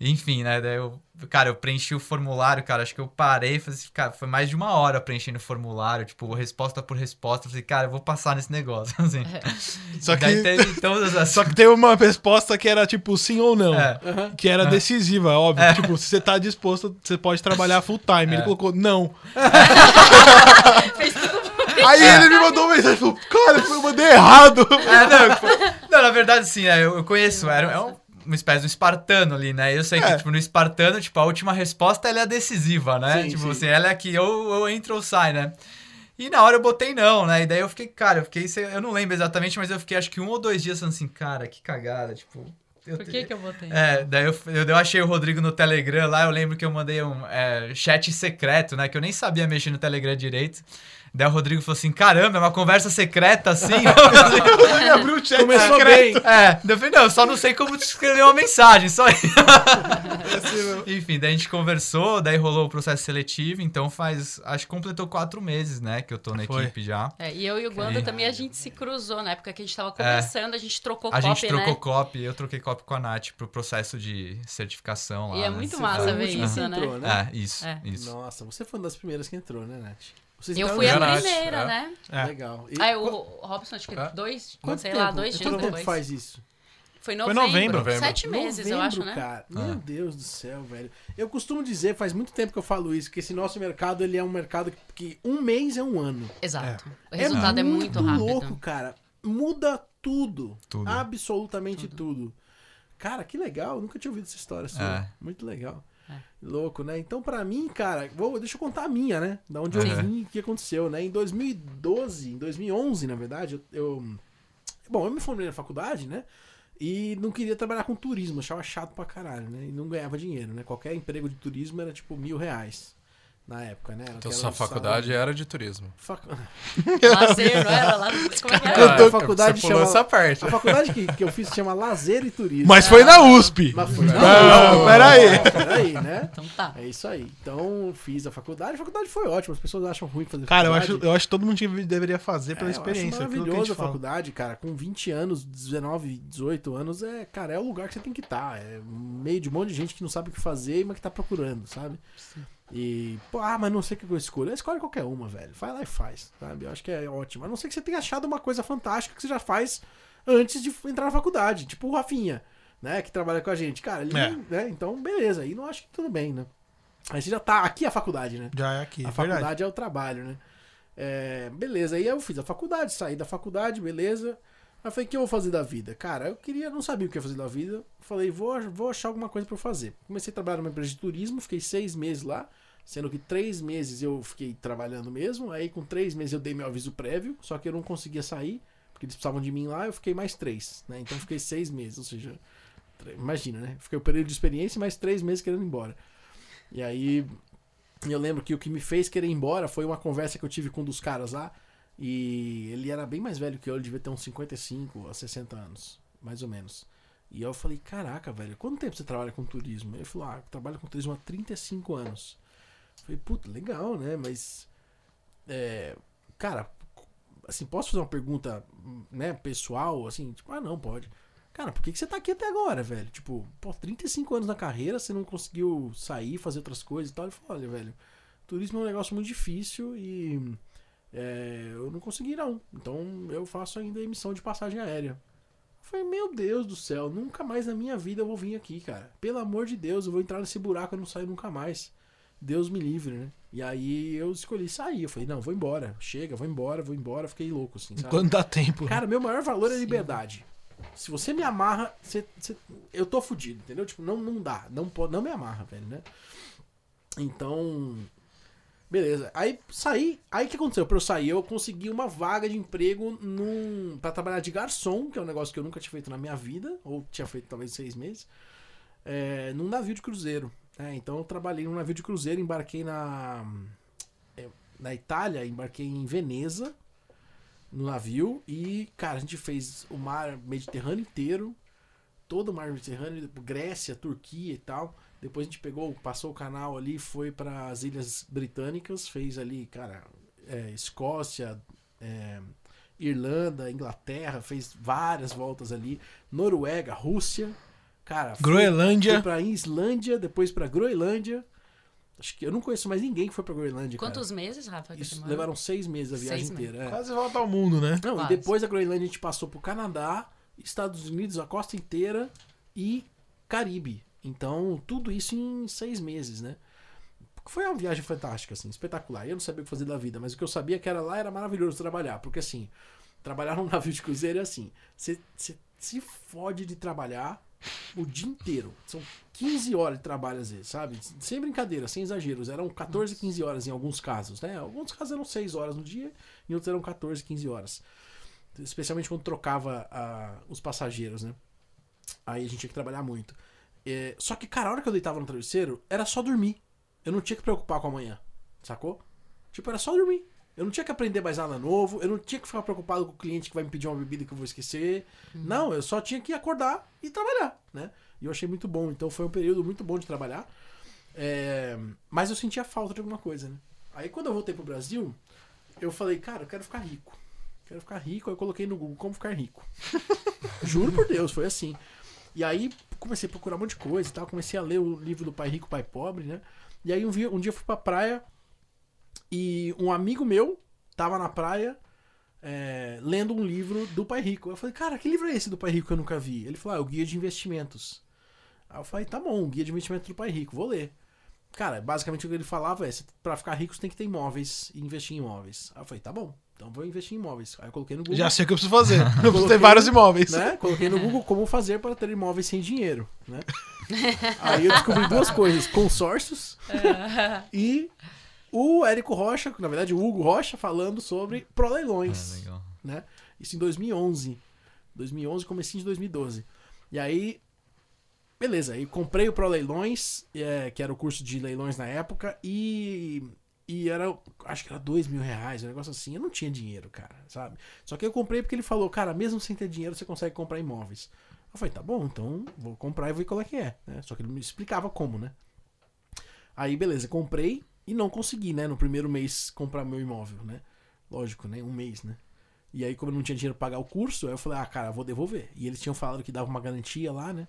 Enfim, né? Daí eu, cara, eu preenchi o formulário, cara. Acho que eu parei, falei assim, cara, foi mais de uma hora preenchendo o formulário, tipo, resposta por resposta. Eu falei, cara, eu vou passar nesse negócio, assim. Só Daí que, as. só que teve uma resposta que era tipo sim ou não. É. Que era decisiva, óbvio. É. Tipo, se você tá disposto, você pode trabalhar full time. Ele É. colocou não. Fez tudo Aí ele me mandou uma mensagem, falou, cara, eu mandei errado. É, não, tipo, não, na verdade, sim, é, eu, eu conheço, era, é um- uma espécie de um espartano ali, né? Eu sei que, É. tipo, no espartano, tipo, a última resposta, ela é a decisiva, né? Sim, tipo sim. assim, ela é que ou eu entro ou sai, né? E na hora eu botei não, né? E daí eu fiquei, cara, eu fiquei, eu não lembro exatamente, mas eu fiquei acho que um ou dois dias falando assim, cara, que cagada, tipo... eu Por te- que que eu botei? É, daí eu, eu, eu achei o Rodrigo no Telegram lá, eu lembro que eu mandei um é, chat secreto, né? Que eu nem sabia mexer no Telegram direito. Daí o Rodrigo falou assim, caramba, é uma conversa secreta assim? Ele abriu o chat Começou secreto. bem. É, daí eu falei, não, eu só não sei como te escrever uma mensagem, só isso. Assim, Enfim, daí a gente conversou, daí rolou o processo seletivo, então faz, acho que completou quatro meses, né, que eu tô na Foi. equipe já. É, e eu e o Guanda É. também, a gente se cruzou na época que a gente tava começando, a gente trocou A copy, gente trocou né? copy, eu troquei copy com a Nath pro processo de certificação lá. E é né? muito massa ver isso, né? entrou, né? É, isso, É. isso. Nossa, você foi uma das primeiras que entrou, né, Nath? Vocês Eu fui a. Nath, primeira, é. né? É. Legal. E Aí o qu- Robson, acho que É. dois, quanto sei tempo? lá, dois Quanto dias tempo depois. faz isso? Foi Foi novembro. novembro. Novembro. Sete meses, eu acho, Novembro, né? Cara. Ah. Meu Deus do céu, velho. Eu costumo dizer, faz muito tempo que eu falo isso, que esse nosso mercado ele é um mercado que, que um mês é um ano. Exato. O resultado é muito, rápido. louco, cara. Muda tudo. Tudo. Absolutamente tudo. Cara, que legal, eu nunca tinha ouvido essa história sua. É. Muito legal. É. Louco, né? Então, pra mim, cara, vou, deixa eu contar a minha, né? Da onde eu vim, o que aconteceu, né? Em 2012, em 2011, na verdade, eu, eu- Bom, eu me formei na faculdade, né? E não queria trabalhar com turismo, achava chato pra caralho, né? E não ganhava dinheiro, né? Qualquer emprego de turismo era tipo mil reais na época, né? Então que sua faculdade era de turismo. Fac- Lazer, não era? Lá, como é que Eu era? tô- Ah, faculdade você chama- essa parte. A faculdade que, que eu fiz se chama Lazer e Turismo. Mas foi na USP. Mas foi Não, não, peraí. Peraí, né? Então tá. É isso aí. Então, fiz a faculdade. A faculdade foi ótima. As pessoas acham ruim fazer Cara, eu faculdade. acho, eu acho que todo mundo deveria fazer pela É, eu acho experiência. a maravilhoso a fala. faculdade, cara. Com 20 anos, 19, 18 anos, é, cara, é o lugar que você tem que estar. É meio de um monte de gente que não sabe o que fazer, mas que tá procurando, sabe? E, pô, ah, mas não sei o que eu escolho. Escolhe qualquer uma, velho. Vai lá e faz, sabe? Eu acho que é ótimo. A não ser que você tenha achado uma coisa fantástica que você já faz antes de entrar na faculdade. Tipo o Rafinha, né? Que trabalha com a gente. Cara, ele, É. né? Então, beleza. Aí não acho que tudo bem, né? Aí você já tá. Aqui é a faculdade, né? Já é aqui, A é verdade. faculdade é o trabalho, né? É, beleza, aí eu fiz a faculdade, saí da faculdade, beleza. Aí eu falei, o que eu vou fazer da vida? Cara, eu queria, não sabia o que ia fazer da vida. Falei, vou, vou achar alguma coisa pra eu fazer. Comecei a trabalhar numa empresa de turismo, fiquei seis meses lá. Sendo que três meses eu fiquei trabalhando mesmo. Aí com três meses eu dei meu aviso prévio, só que eu não conseguia sair, porque eles precisavam de mim lá, eu fiquei mais três, né? Então fiquei seis meses, ou seja, imagina, né? Fiquei o período de experiência mais três meses querendo ir embora. E aí eu lembro que o que me fez querer ir embora foi uma conversa que eu tive com um dos caras lá. E ele era bem mais velho que eu, ele devia ter uns 55 a 60 anos, mais ou menos. E eu falei, caraca, velho, quanto tempo você trabalha com turismo? Ele falou, ah, eu trabalho com turismo há 35 anos. Falei, puta, legal, né? Mas. É, cara, assim, posso fazer uma pergunta, né, pessoal, assim, tipo, ah, não, pode. Cara, por que, que você tá aqui até agora, velho? Tipo, pô, 35 anos na carreira, você não conseguiu sair, fazer outras coisas e tal. Ele falou, olha, velho, turismo é um negócio muito difícil e é, eu não consegui não. Então eu faço ainda emissão de passagem aérea. Eu falei, meu Deus do céu, nunca mais na minha vida eu vou vir aqui, cara. Pelo amor de Deus, eu vou entrar nesse buraco e não saio nunca mais. Deus me livre, né? E aí eu escolhi sair. Eu falei, não, vou embora. Chega, vou embora, vou embora. Fiquei louco, assim, sabe? Enquanto dá tempo. Cara, meu maior valor é liberdade. Se você me amarra, você, você- eu tô fudido, entendeu? Tipo, não, não dá. Não, pode, não me amarra, velho, né? Então. Beleza. Aí saí. Aí o que aconteceu? Pra eu sair, eu consegui uma vaga de emprego num. pra trabalhar de garçom, que é um negócio que eu nunca tinha feito na minha vida, ou tinha feito talvez seis meses, é, num navio de cruzeiro. É, então eu trabalhei num navio de cruzeiro, embarquei na. é, na Itália, embarquei em Veneza no navio e, cara, a gente fez o mar Mediterrâneo inteiro, todo o mar Mediterrâneo, Grécia, Turquia e tal. Depois a gente pegou, passou o canal ali, foi para as Ilhas Britânicas, fez ali, cara, é, Escócia, é, Irlanda, Inglaterra, fez várias voltas ali, Noruega, Rússia, cara, fui- Groenlândia. fui pra Islândia, depois pra Groenlândia. Acho que eu não conheço mais ninguém que foi pra Groenlândia. cara. Quantos meses, Rafa? Isso, levaram seis meses a viagem Seis meses. inteira. é. Quase volta ao mundo, né? Não, Quase. e depois da Groenlândia a gente passou pro Canadá, Estados Unidos, a costa inteira e Caribe. Então, tudo isso em seis meses, né? Foi uma viagem fantástica, assim, espetacular. Eu não sabia o que fazer da vida, mas o que eu sabia que era lá era maravilhoso trabalhar. Porque, assim, trabalhar num navio de cruzeiro é assim: você se fode de trabalhar o dia inteiro. São 15 horas de trabalho às vezes, sabe? Sem brincadeira, sem exageros. Eram 14, 15 horas em alguns casos, né? Alguns casos eram 6 horas no dia, em outros eram 14, 15 horas. Especialmente quando trocava ah, os passageiros, né? Aí a gente tinha que trabalhar muito. É, só que, cara, a hora que eu deitava no travesseiro, era só dormir. Eu não tinha que preocupar com amanhã, sacou? Tipo, era só dormir. Eu não tinha que aprender mais nada novo, eu não tinha que ficar preocupado com o cliente que vai me pedir uma bebida que eu vou esquecer. Não, eu só tinha que acordar e trabalhar, né? E eu achei muito bom. Então foi um período muito bom de trabalhar. É, Mas eu sentia falta de alguma coisa, né? Aí quando eu voltei pro Brasil, eu falei, cara, eu quero ficar rico. Quero ficar rico. Aí eu coloquei no Google como ficar rico. Juro por Deus, foi assim. E aí comecei a procurar um monte de coisa e tal. Comecei a ler o livro do Pai Rico, Pai Pobre, né? E aí um dia, um dia eu fui pra praia e um amigo meu tava na praia é, lendo um livro do Pai Rico. Eu falei, cara, que livro é esse do Pai Rico que eu nunca vi? Ele falou, ah, é o Guia de Investimentos. Aí eu falei, tá bom, o Guia de Investimentos do Pai Rico, vou ler. Cara, basicamente o que ele falava é, pra ficar rico você tem que ter imóveis e investir em imóveis. Aí eu falei, tá bom, então vou investir em imóveis. Aí eu coloquei no Google. Já sei o que eu preciso fazer. Eu preciso ter vários imóveis. né? Coloquei no Google como fazer para ter imóveis sem dinheiro, né? Aí eu descobri duas coisas, consórcios e o Érico Rocha, na verdade o Hugo Rocha, falando sobre Ah, proleilões, legal. né? Isso em 2011. 2011, comecinho de 2012. E aí, beleza, aí comprei o Proleilões, é, que era o curso de leilões na época, e, e era, acho que era dois mil reais, um negócio assim. Eu não tinha dinheiro, cara, sabe? Só que eu comprei porque ele falou, cara, mesmo sem ter dinheiro, você consegue comprar imóveis. Eu falei, tá bom, então vou comprar e ver qual é que é, né? Só que ele me explicava como, né? Aí, beleza, comprei e não consegui, né? No primeiro mês comprar meu imóvel, né? Lógico, né? Um mês, né? E aí, como eu não tinha dinheiro pra pagar o curso, aí eu falei, ah, cara, vou devolver. E eles tinham falado que dava uma garantia lá, né?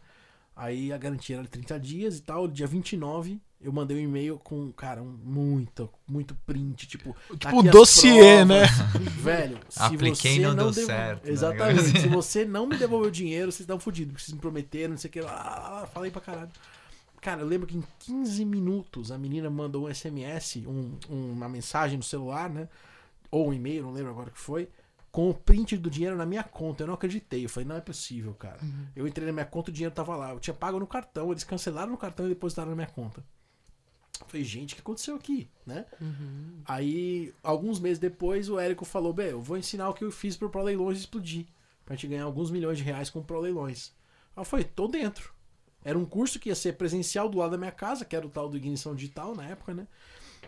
Aí a garantia era 30 dias e tal. Dia 29, eu mandei um e-mail com, cara, um muito, muito print, tipo. Tipo tá um dossiê, né? Velho, se Apliquei, você não deu devo- certo, né? Exatamente. se você não me devolver o dinheiro, vocês estão fodidos. Porque vocês me prometeram, não sei o que. lá, falei pra caralho. Cara, eu lembro que em 15 minutos a menina mandou um SMS, um- uma mensagem no celular, né? Ou um e-mail, não lembro agora o que foi. Com o print do dinheiro na minha conta. Eu não acreditei. Eu falei, não é possível, cara. Eu entrei na minha conta o dinheiro tava lá. Eu tinha pago no cartão. Eles cancelaram no cartão e depositaram na minha conta. Eu falei, gente, o que aconteceu aqui, né? Aí, alguns meses depois, o Érico falou: Bem, eu vou ensinar o que eu fiz pro Pro Leilões explodir. Pra gente ganhar alguns milhões de reais com o Pro Leilões. Aí eu falei: tô dentro. Era um curso que ia ser presencial do lado da minha casa, que era o tal do Ignição Digital na época, né?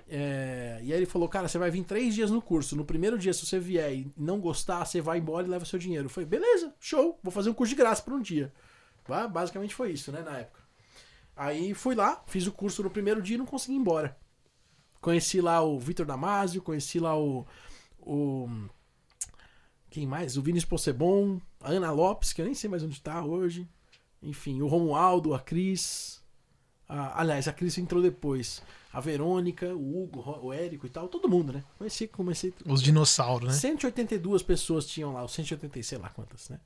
É, e aí ele falou: Cara, você vai vir três dias no curso. No primeiro dia, se você vier e não gostar, você vai embora e leva seu dinheiro. Eu falei: Beleza, show, vou fazer um curso de graça por um dia. Ba- Basicamente foi isso, né, na época. Aí fui lá, fiz o curso no primeiro dia e não consegui ir embora. Conheci lá o Vitor Damasio, conheci lá o. o quem mais? O Vinícius Possebon, a Ana Lopes, que eu nem sei mais onde tá hoje. Enfim, o Romualdo, a Cris. a- aliás, a Cris entrou depois. A Verônica, o Hugo, o Érico e tal, todo mundo, né? Conheci, comecei. Os dinossauros, né? 182 pessoas tinham lá, os 180, sei lá quantas, né?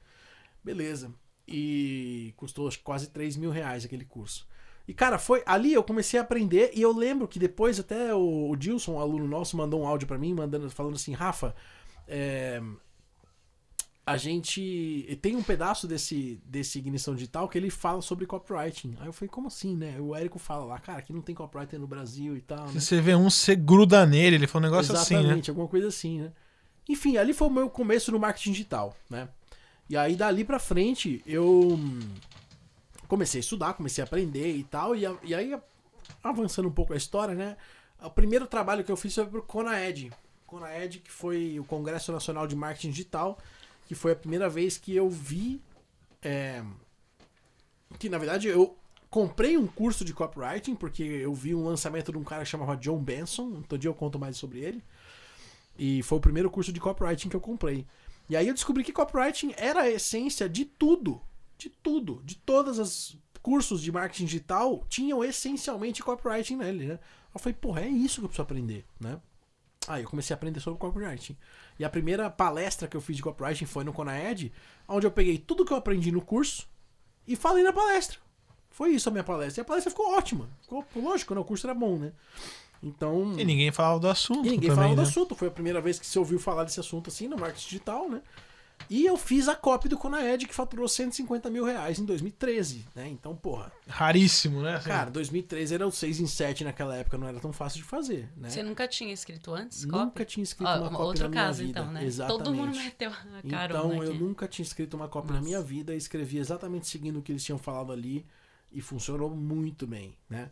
Beleza. E custou quase 3 mil reais aquele curso. E, cara, foi ali eu comecei a aprender e eu lembro que depois até o, o Dilson, um aluno nosso, mandou um áudio pra mim, mandando, falando assim, Rafa, é, a gente tem um pedaço desse, desse Ignição Digital que ele fala sobre copywriting. Aí eu falei, como assim, né? O Érico fala lá, cara, que não tem copywriting no Brasil e tal, né? Se você vê um, você gruda nele. Ele foi um negócio assim, né? Exatamente, alguma coisa assim, né? Enfim, ali foi o meu começo no marketing digital, né? E aí dali pra frente eu comecei a estudar, comecei a aprender e tal, e, e aí avançando um pouco a história, né? O primeiro trabalho que eu fiz foi pro Conaed. Conaed, que foi o Congresso Nacional de Marketing Digital, que foi a primeira vez que eu vi é, que na verdade eu comprei um curso de copywriting porque eu vi um lançamento de um cara que chamava John Benson, todo dia eu conto mais sobre ele. E foi o primeiro curso de copywriting que eu comprei. E aí eu descobri que copywriting era a essência de tudo, de tudo, de todas as cursos de marketing digital tinham essencialmente copywriting nele, né? Eu falei, porra, é isso que eu preciso aprender, né? Aí eu comecei a aprender sobre copywriting. E a primeira palestra que eu fiz de copywriting foi no Conaed, onde eu peguei tudo que eu aprendi no curso e falei na palestra. Foi isso a minha palestra. E a palestra ficou ótima. Ficou, lógico, né? o curso era bom, né? Então. E ninguém falava do assunto E ninguém também, falava né? do assunto. Foi a primeira vez que se ouviu falar desse assunto assim no marketing digital, né? E eu fiz a cópia do Conaed, que faturou 150 mil reais em 2013, né? Então, porra. Raríssimo, né? Assim, Cara, 2013 era o 6 em 7 naquela época, não era tão fácil de fazer, né? Você nunca tinha escrito antes? Nunca cópia? tinha escrito Ó, uma cópia outro na minha caso, vida. então, né? Exatamente. Todo mundo meteu a carona Então, eu aqui. nunca tinha escrito uma cópia na Nossa. minha vida, escrevi exatamente seguindo o que eles tinham falado ali e funcionou muito bem, né?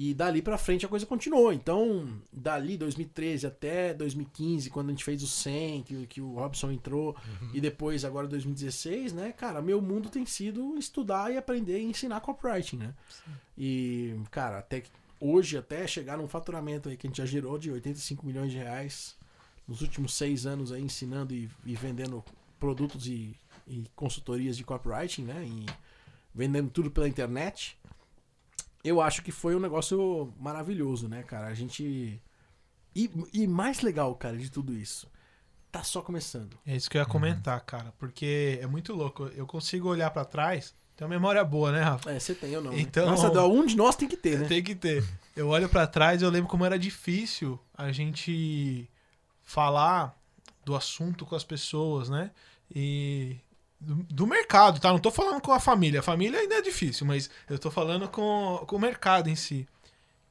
E dali pra frente a coisa continuou. Então, dali 2013 até 2015, quando a gente fez o 100, que, que o Robson entrou, e depois agora 2016, né? Cara, meu mundo tem sido estudar e aprender e ensinar copywriting, né? E, cara, até hoje, até chegar num faturamento aí que a gente já gerou de 85 milhões de reais nos últimos seis anos aí ensinando e, e vendendo produtos e, e consultorias de copywriting, né? E vendendo tudo pela internet. Eu acho que foi um negócio maravilhoso, né, cara? A gente. E, e mais legal, cara, de tudo isso, tá só começando. É isso que eu ia comentar, cara. Porque é muito louco. Eu consigo olhar pra trás. Tem uma memória boa, né, Rafa? É, você tem ou não? né? Então- Nossa, um de nós tem que ter, né? Tem que ter. Eu olho pra trás e eu lembro como era difícil a gente falar do assunto com as pessoas, né? E do, do mercado, tá? Não tô falando com a família. A família ainda é difícil, mas eu tô falando com, com o mercado em si.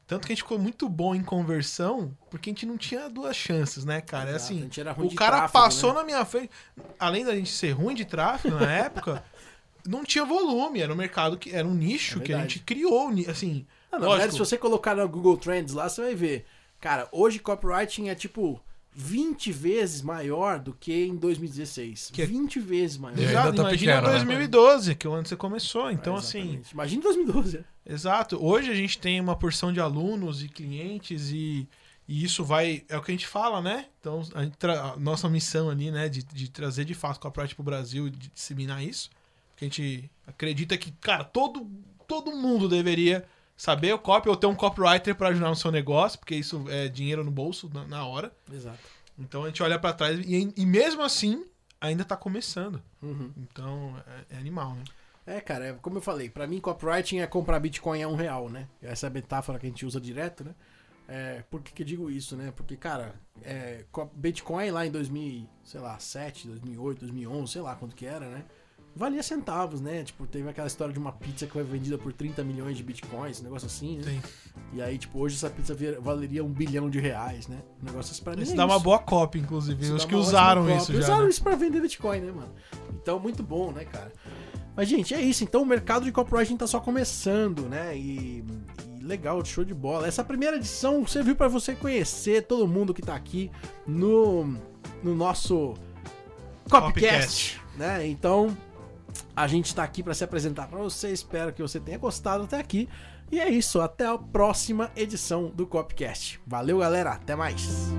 Tanto que a gente ficou muito bom em conversão, porque a gente não tinha duas chances, né, cara? É Exato, a assim, o cara tráfego, passou né? na minha frente, além da gente ser ruim de tráfego na época, não tinha volume, era um mercado que era um nicho É que a gente criou, assim, Ah, na verdade, se você colocar no Google Trends lá, você vai ver. Cara, hoje copywriting é tipo 20 vezes maior do que em 2016. Que é- 20 vezes maior. E ainda Exato, tá imagina pequeno, né? 2012, que é onde você começou. Então, É, assim. Imagina 2012. exato. Hoje a gente tem uma porção de alunos e clientes e, e isso vai. É o que a gente fala, né? Então, a, gente tra- a nossa missão ali, né, de, de trazer de fato copyright pro Brasil e de disseminar isso. Porque a gente acredita que, cara, todo, todo mundo deveria saber o copy ou ter um copywriter para ajudar no seu negócio, porque isso é dinheiro no bolso na, na hora. Exato. Então a gente olha para trás e, e mesmo assim ainda tá começando. Uhum. Então é, é animal, né? É, cara, é, como eu falei, pra mim copywriting é comprar Bitcoin a um real, né? Essa é a metáfora que a gente usa direto, né? É, por que, que eu digo isso, né? Porque, cara, é, co- Bitcoin lá em 2000, sei lá, 7, 2008, 2011, sei lá quanto que era, né? Valia centavos, né? Tipo, teve aquela história de uma pizza que foi vendida por 30 milhões de bitcoins, um negócio assim, né? Tem. E aí, tipo, hoje essa pizza valeria um bilhão de reais, né? Um negócio assim pra mim. Isso é dá uma isso. boa cópia, inclusive. Isso acho que uma usaram isso já. Usaram né? isso pra vender Bitcoin, né, mano? Então, muito bom, né, cara? Mas, gente, é isso. Então, o mercado de copywriting tá só começando, né? E, e legal, show de bola. Essa primeira edição serviu pra você conhecer todo mundo que tá aqui no, no nosso Copcast, Copcast. né? Então, a gente tá aqui pra se apresentar pra você. Espero que você tenha gostado até aqui. E é isso. Até a próxima edição do Copcast. Valeu, galera. Até mais.